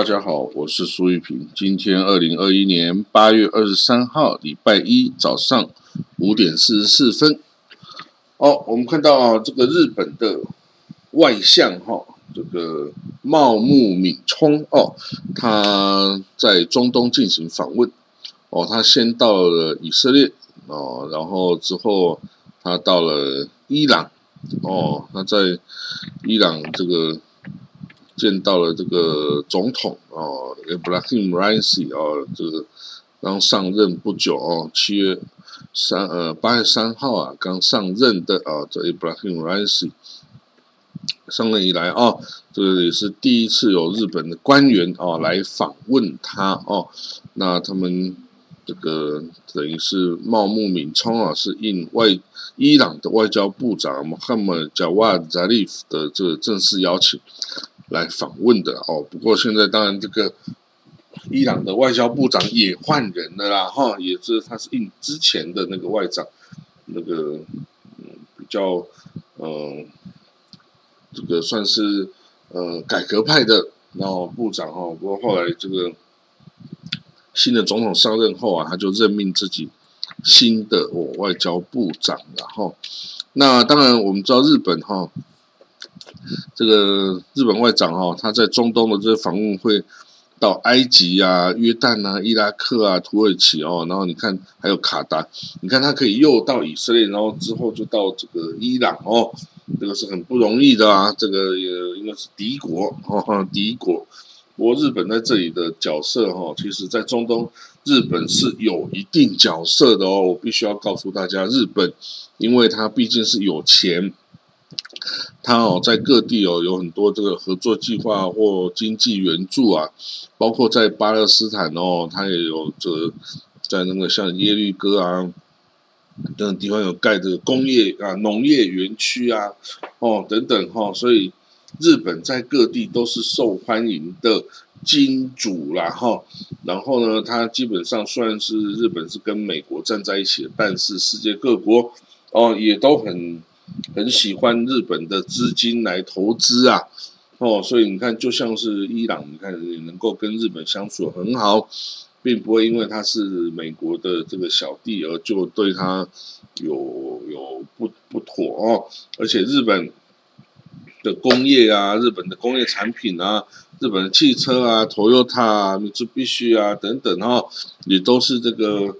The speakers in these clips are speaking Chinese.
大家好，我是苏玉平。今天二零二一年八月二十三号，礼拜一早上五点四十四分。哦，我们看到啊，这个日本的外相哈，这个茂木敏充哦，他在中东进行访问。哦，他先到了以色列哦，然后之后他到了伊朗哦，他在伊朗这个。见到了这个总统哦，Ibrahim Raisi 哦，这个刚上任不久哦，七月三呃八月三号啊，刚上任的啊，这 Ibrahim Raisi 上任以来哦，这个也是第一次有日本的官员哦来访问他哦，那他们这个等于是茂木敏充啊，是应外伊朗的外交部长 Mohammad Javad Zarif 的这个正式邀请。来访问的哦，不过现在当然这个伊朗的外交部长也换人了啦，哈，也是他是应之前的那个外长，那个嗯比较嗯这个算是呃改革派的然后部长哈，不过后来这个新的总统上任后啊，他就任命自己新的我外交部长，然后那当然我们知道日本哈。这个日本外长哦，他在中东的这个访问会到埃及啊、约旦啊、伊拉克啊、土耳其哦，然后你看还有卡达，你看他可以又到以色列，然后之后就到这个伊朗哦，这个是很不容易的啊，这个也应该是敌国哦，敌国。不过日本在这里的角色哈，其实在中东日本是有一定角色的哦，我必须要告诉大家，日本因为它毕竟是有钱。他哦，在各地哦有很多这个合作计划或经济援助啊，包括在巴勒斯坦哦，他也有这在那个像耶律哥啊等等地方有盖这个工业啊、农业园区啊，哦等等哈，所以日本在各地都是受欢迎的金主啦哈。然后呢，他基本上算是日本是跟美国站在一起，但是世界各国哦也都很。很喜欢日本的资金来投资啊，哦，所以你看，就像是伊朗，你看也能够跟日本相处很好，并不会因为他是美国的这个小弟而就对他有有不不妥哦。而且日本的工业啊，日本的工业产品啊，日本的汽车啊，Toyota 啊、日之必需啊等等哦，也都是这个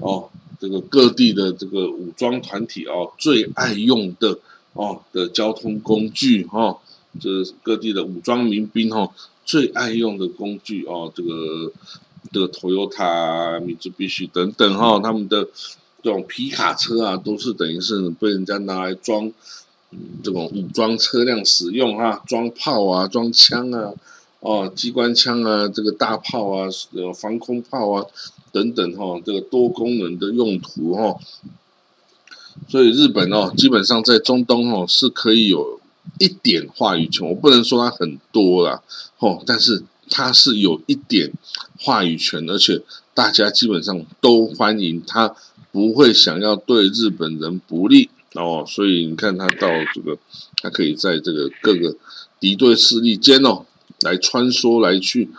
哦。这个各地的这个武装团体哦，最爱用的哦的交通工具哈，这各地的武装民兵哈最爱用的工具哦，这个这个 Toyota、米兹必须等等哈，他们的这种皮卡车啊，都是等于是被人家拿来装这种武装车辆使用哈，装炮啊、装枪啊、哦机关枪啊、这个大炮啊、防空炮啊。等等哈，这个多功能的用途哈，所以日本哦，基本上在中东哦是可以有一点话语权，我不能说它很多啦，哦，但是它是有一点话语权，而且大家基本上都欢迎他，不会想要对日本人不利哦，所以你看他到这个，他可以在这个各个敌对势力间哦来穿梭来去。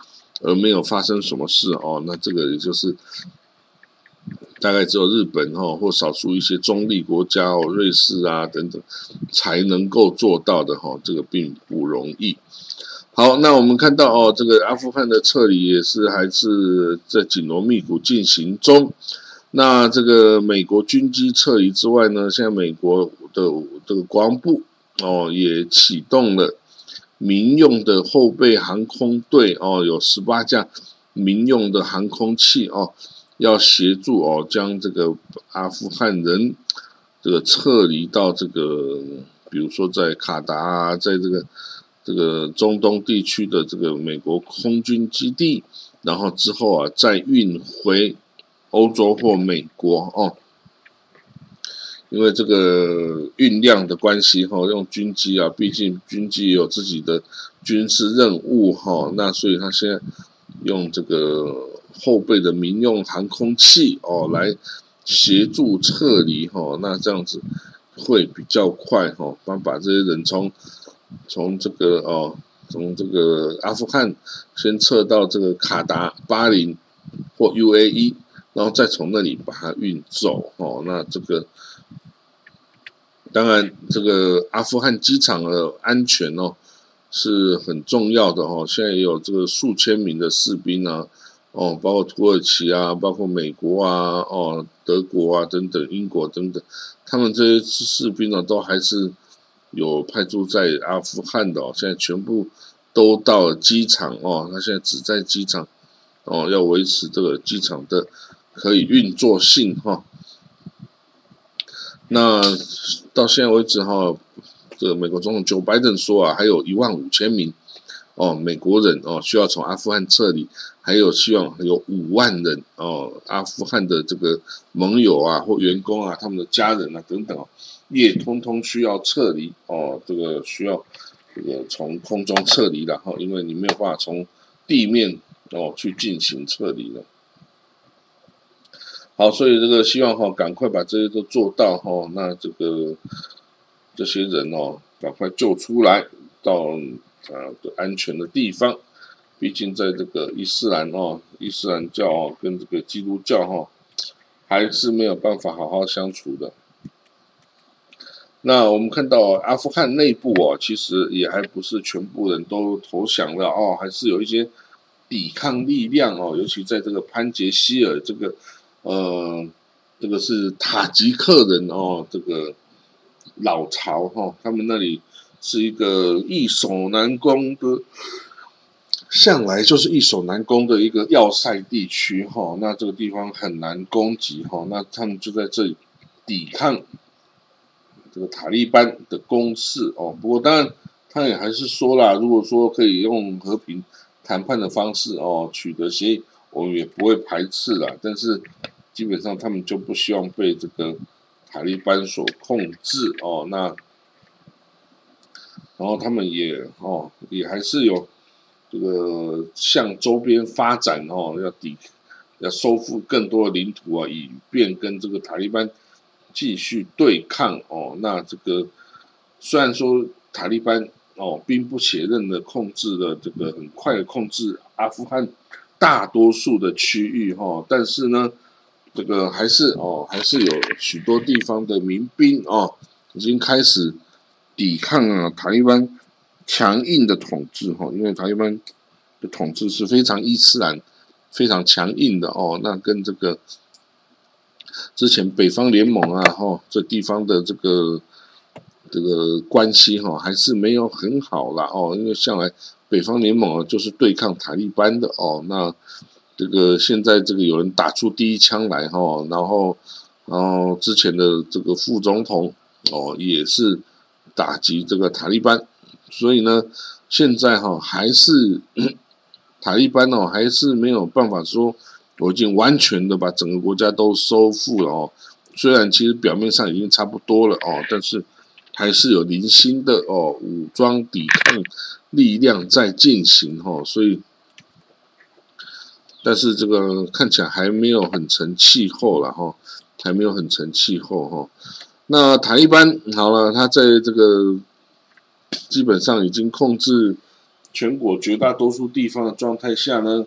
而没有发生什么事哦，那这个也就是大概只有日本哦，或少数一些中立国家哦，瑞士啊等等才能够做到的哈，这个并不容易。好，那我们看到哦，这个阿富汗的撤离也是还是在紧锣密鼓进行中。那这个美国军机撤离之外呢，现在美国的这个国防部哦也启动了。民用的后备航空队哦，有十八架民用的航空器哦，要协助哦，将这个阿富汗人这个撤离到这个，比如说在卡达啊，在这个这个中东地区的这个美国空军基地，然后之后啊，再运回欧洲或美国哦。因为这个运量的关系哈，用军机啊，毕竟军机也有自己的军事任务哈，那所以他现在用这个后备的民用航空器哦来协助撤离哈，那这样子会比较快哈，帮把这些人从从这个哦从这个阿富汗先撤到这个卡达、巴林或 UAE，然后再从那里把它运走哦。那这个当然，这个阿富汗机场的安全哦是很重要的哦。现在也有这个数千名的士兵啊，哦，包括土耳其啊，包括美国啊，哦，德国啊等等，英国等等，他们这些士兵呢，都还是有派驻在阿富汗的哦。现在全部都到机场哦，他现在只在机场哦，要维持这个机场的可以运作性哈。那到现在为止哈，这个美国总统 Joe Biden 说啊，还有一万五千名哦美国人哦需要从阿富汗撤离，还有希望有五万人哦阿富汗的这个盟友啊或员工啊他们的家人啊等等哦，也通通需要撤离哦，这个需要这个从空中撤离了哈，因为你没有办法从地面哦去进行撤离了。好，所以这个希望哈，赶快把这些都做到哈。那这个这些人哦，赶快救出来到啊安全的地方。毕竟在这个伊斯兰哦，伊斯兰教哦跟这个基督教哈，还是没有办法好好相处的。那我们看到阿富汗内部哦，其实也还不是全部人都投降了哦，还是有一些抵抗力量哦，尤其在这个潘杰希尔这个。呃，这个是塔吉克人哦，这个老巢哈，他们那里是一个易守难攻的，向来就是易守难攻的一个要塞地区哈。那这个地方很难攻击哈，那他们就在这里抵抗这个塔利班的攻势哦。不过当然，他也还是说了，如果说可以用和平谈判的方式哦取得协议，我们也不会排斥了。但是。基本上他们就不希望被这个塔利班所控制哦，那然后他们也哦也还是有这个向周边发展哦，要抵要收复更多的领土啊，以便跟这个塔利班继续对抗哦。那这个虽然说塔利班哦兵不血刃的控制了这个很快的控制阿富汗大多数的区域哈，但是呢。这个还是哦，还是有许多地方的民兵哦，已经开始抵抗啊塔利班强硬的统治哈，因为塔利班的统治是非常伊斯兰、非常强硬的哦。那跟这个之前北方联盟啊哈，这地方的这个这个关系哈，还是没有很好啦哦，因为向来北方联盟啊就是对抗塔利班的哦，那。这个现在这个有人打出第一枪来哈，然后，然后之前的这个副总统哦也是打击这个塔利班，所以呢，现在哈还是 塔利班哦还是没有办法说我已经完全的把整个国家都收复了哦，虽然其实表面上已经差不多了哦，但是还是有零星的哦武装抵抗力量在进行哈，所以。但是这个看起来还没有很成气候了哈，还没有很成气候哈。那塔利班好了，他在这个基本上已经控制全国绝大多数地方的状态下呢，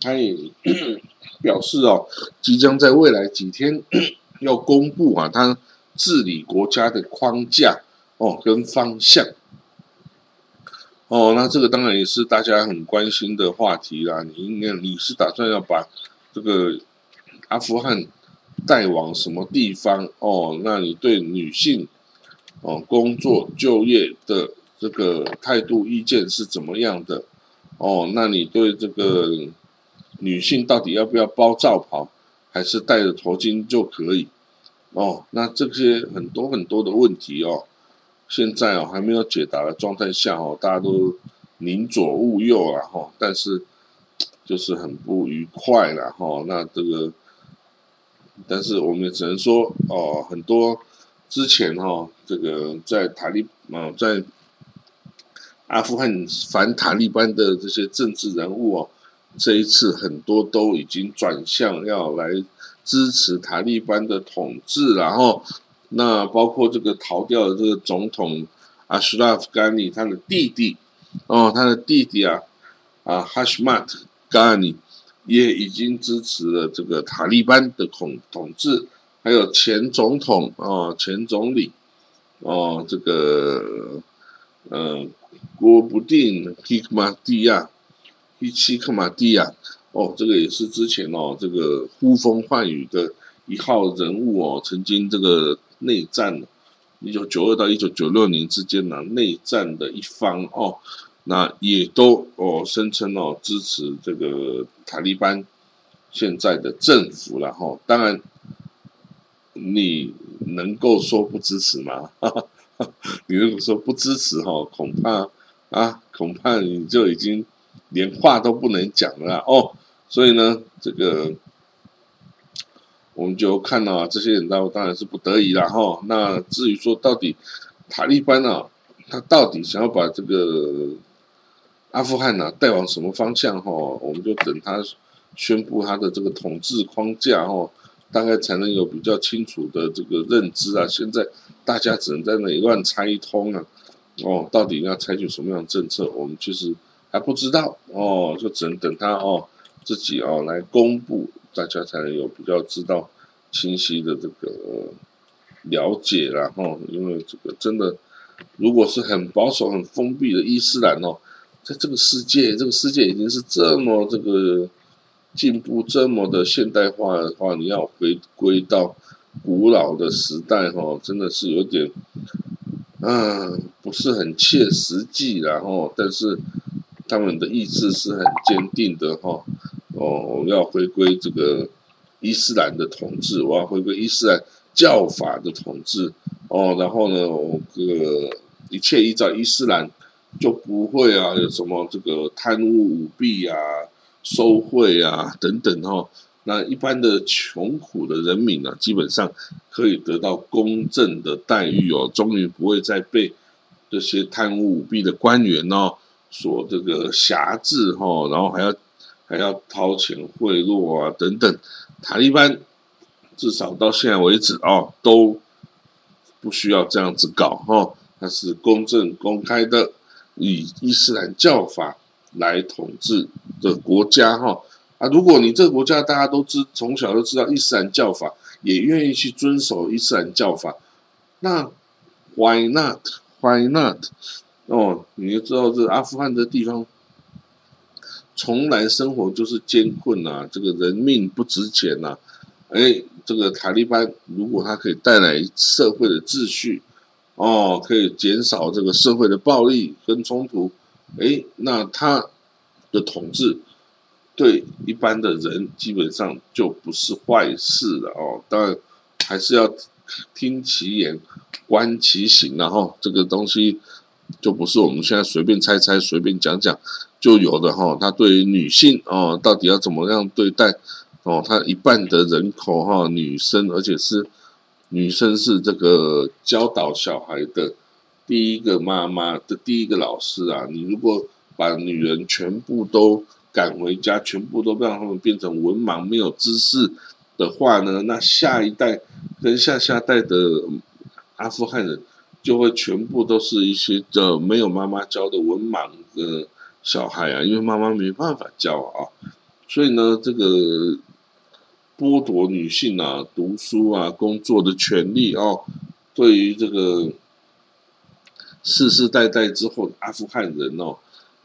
他也 表示哦，即将在未来几天 要公布啊，他治理国家的框架哦跟方向。哦，那这个当然也是大家很关心的话题啦。你应该你是打算要把这个阿富汗带往什么地方？哦，那你对女性哦工作就业的这个态度意见是怎么样的？哦，那你对这个女性到底要不要包罩袍，还是戴着头巾就可以？哦，那这些很多很多的问题哦。现在哦还没有解答的状态下哦，大家都宁左勿右了哈，但是就是很不愉快了哈。那这个，但是我们也只能说哦，很多之前哈，这个在塔利啊，在阿富汗反塔利班的这些政治人物哦，这一次很多都已经转向要来支持塔利班的统治，然后。那包括这个逃掉的这个总统阿什拉夫甘尼，他的弟弟哦，他的弟弟啊啊哈什马特·甘尼也已经支持了这个塔利班的统统治，还有前总统哦，前总理哦，这个呃，郭布定希克马蒂亚，希希克马蒂亚哦，这个也是之前哦，这个呼风唤雨的一号人物哦，曾经这个内战。一九九二到一九九六年之间呢，内战的一方哦，那也都哦声称哦支持这个塔利班现在的政府了哈。当然，你能够说不支持吗？你如果说不支持哈，恐怕啊，恐怕你就已经连话都不能讲了哦。所以呢，这个。我们就看到啊，这些人当当然是不得已了哈。那至于说到底塔利班啊，他到底想要把这个阿富汗呢带往什么方向哈？我们就等他宣布他的这个统治框架哈，大概才能有比较清楚的这个认知啊。现在大家只能在那里乱猜一通啊。哦，到底要采取什么样的政策，我们其实还不知道哦，就只能等他哦自己哦来公布。大家才能有比较知道清晰的这个了解然后因为这个真的，如果是很保守、很封闭的伊斯兰哦，在这个世界，这个世界已经是这么这个进步、这么的现代化的话，你要回归到古老的时代哈，真的是有点，嗯，不是很切实际，然后，但是他们的意志是很坚定的哈。哦，要回归这个伊斯兰的统治，我要回归伊斯兰教法的统治。哦，然后呢，我这个一切依照伊斯兰，就不会啊有什么这个贪污舞弊啊、收贿啊等等哈。那一般的穷苦的人民呢，基本上可以得到公正的待遇哦，终于不会再被这些贪污舞弊的官员哦所这个辖制哈，然后还要。还要掏钱贿赂啊，等等，塔利班至少到现在为止哦，都不需要这样子搞哈，它是公正公开的，以伊斯兰教法来统治的国家哈啊，如果你这个国家大家都知从小都知道伊斯兰教法，也愿意去遵守伊斯兰教法，那 Why not？Why not？哦，你就知道这阿富汗的地方。从来生活就是艰困呐，这个人命不值钱呐。哎，这个塔利班如果他可以带来社会的秩序，哦，可以减少这个社会的暴力跟冲突，哎，那他的统治对一般的人基本上就不是坏事了哦。当然还是要听其言，观其行，然后这个东西就不是我们现在随便猜猜、随便讲讲。就有的哈，他对于女性哦，到底要怎么样对待哦？他一半的人口哈，女生，而且是女生是这个教导小孩的第一个妈妈的第一个老师啊。你如果把女人全部都赶回家，全部都让他们变成文盲、没有知识的话呢，那下一代跟下下代的阿富汗人就会全部都是一些的没有妈妈教的文盲呃。小孩啊，因为妈妈没办法教啊，所以呢，这个剥夺女性啊读书啊工作的权利哦，对于这个世世代代之后的阿富汗人哦，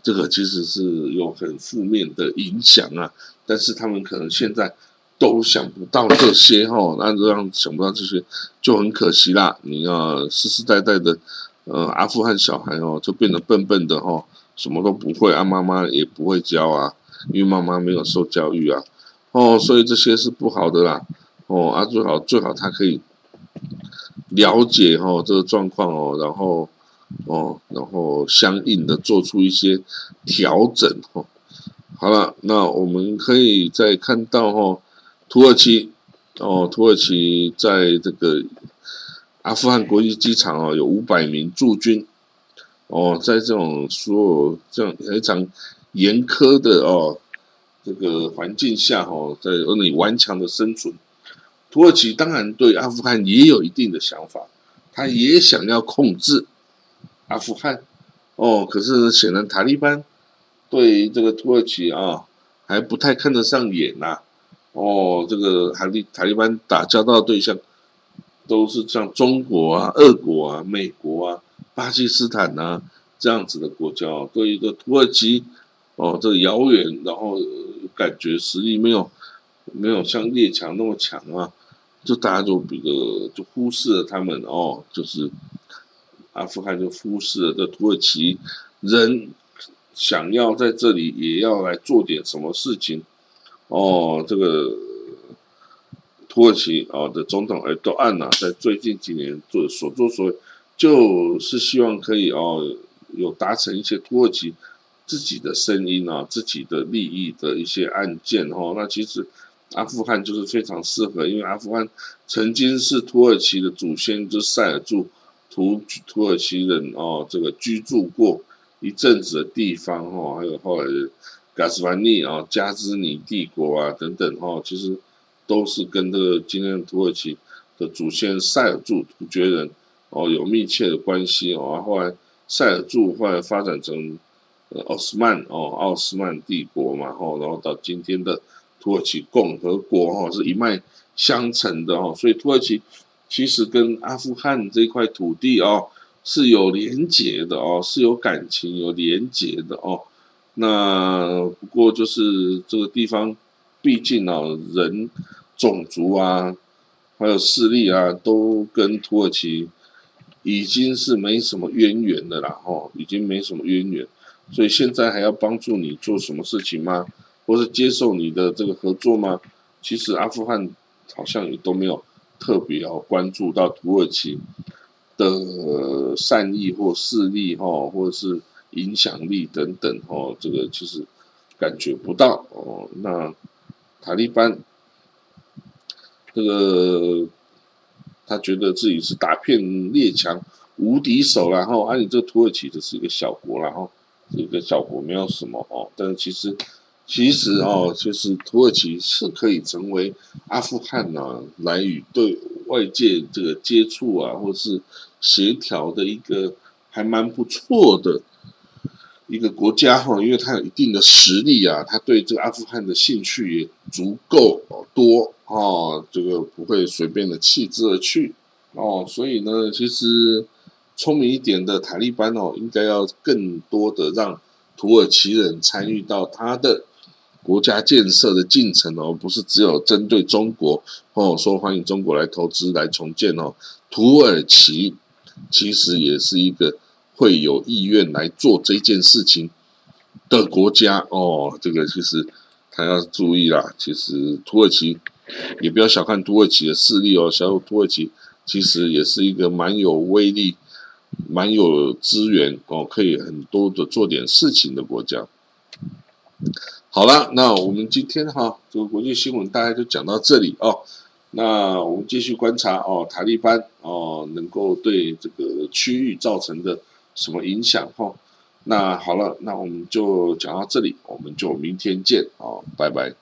这个其实是有很负面的影响啊。但是他们可能现在都想不到这些哈，那这样想不到这些就很可惜啦。你要世世代代的呃阿富汗小孩哦，就变得笨笨的哈。什么都不会啊，妈妈也不会教啊，因为妈妈没有受教育啊，哦，所以这些是不好的啦，哦啊，最好最好他可以了解哈这个状况哦，然后哦，然后相应的做出一些调整哦。好了，那我们可以再看到哈，土耳其哦，土耳其在这个阿富汗国际机场哦，有五百名驻军。哦，在这种所有这样非常严苛的哦这个环境下，哦，在那里顽强的生存，土耳其当然对阿富汗也有一定的想法，他也想要控制阿富汗，哦，可是显然塔利班对这个土耳其啊还不太看得上眼呐。哦，这个塔利塔利班打交道对象都是像中国啊、俄国啊、美国啊、巴基斯坦呐这样子的国家，对一个土耳其哦，这个遥远，然后感觉实力没有没有像列强那么强啊，就大家就比个就忽视了他们哦，就是阿富汗就忽视了这土耳其人想要在这里也要来做点什么事情。哦，这个土耳其哦的总统埃多安呐，在最近几年做所作所为，就是希望可以哦有达成一些土耳其自己的声音啊，自己的利益的一些案件哦。那其实阿富汗就是非常适合，因为阿富汗曾经是土耳其的祖先，就塞尔柱土土耳其人哦，这个居住过一阵子的地方哦，还有后来的。加斯凡尼啊，加兹尼帝国啊，等等哈，其实都是跟这个今天的土耳其的祖先塞尔柱突厥人哦有密切的关系哦。后来塞尔柱后来发展成奥斯曼哦，奥斯曼帝国嘛，哈，然后到今天的土耳其共和国哈，是一脉相承的哈。所以土耳其其实跟阿富汗这块土地哦是有连结的哦，是有感情、有连结的哦。那不过就是这个地方，毕竟啊，人、种族啊，还有势力啊，都跟土耳其已经是没什么渊源的啦，哦，已经没什么渊源，所以现在还要帮助你做什么事情吗？或是接受你的这个合作吗？其实阿富汗好像也都没有特别要关注到土耳其的善意或势力哈，或者是。影响力等等哦，这个其实感觉不到哦。那塔利班这个他觉得自己是打遍列强无敌手，然后啊，你这个土耳其只是一个小国，然后这个小国没有什么哦。但是其实其实哦，就是土耳其是可以成为阿富汗呢来与对外界这个接触啊，或是协调的一个还蛮不错的。一个国家哈，因为它有一定的实力啊，他对这个阿富汗的兴趣也足够多哦，这个不会随便的弃之而去哦，所以呢，其实聪明一点的塔利班哦，应该要更多的让土耳其人参与到他的国家建设的进程哦，不是只有针对中国哦，说欢迎中国来投资来重建哦，土耳其其实也是一个。会有意愿来做这件事情的国家哦，这个其实他要注意啦。其实土耳其也不要小看土耳其的势力哦，小土耳其其实也是一个蛮有威力、蛮有资源哦，可以很多的做点事情的国家。好了，那我们今天哈这个国际新闻大概就讲到这里哦。那我们继续观察哦，塔利班哦能够对这个区域造成的。什么影响？哈，那好了，那我们就讲到这里，我们就明天见，哦，拜拜。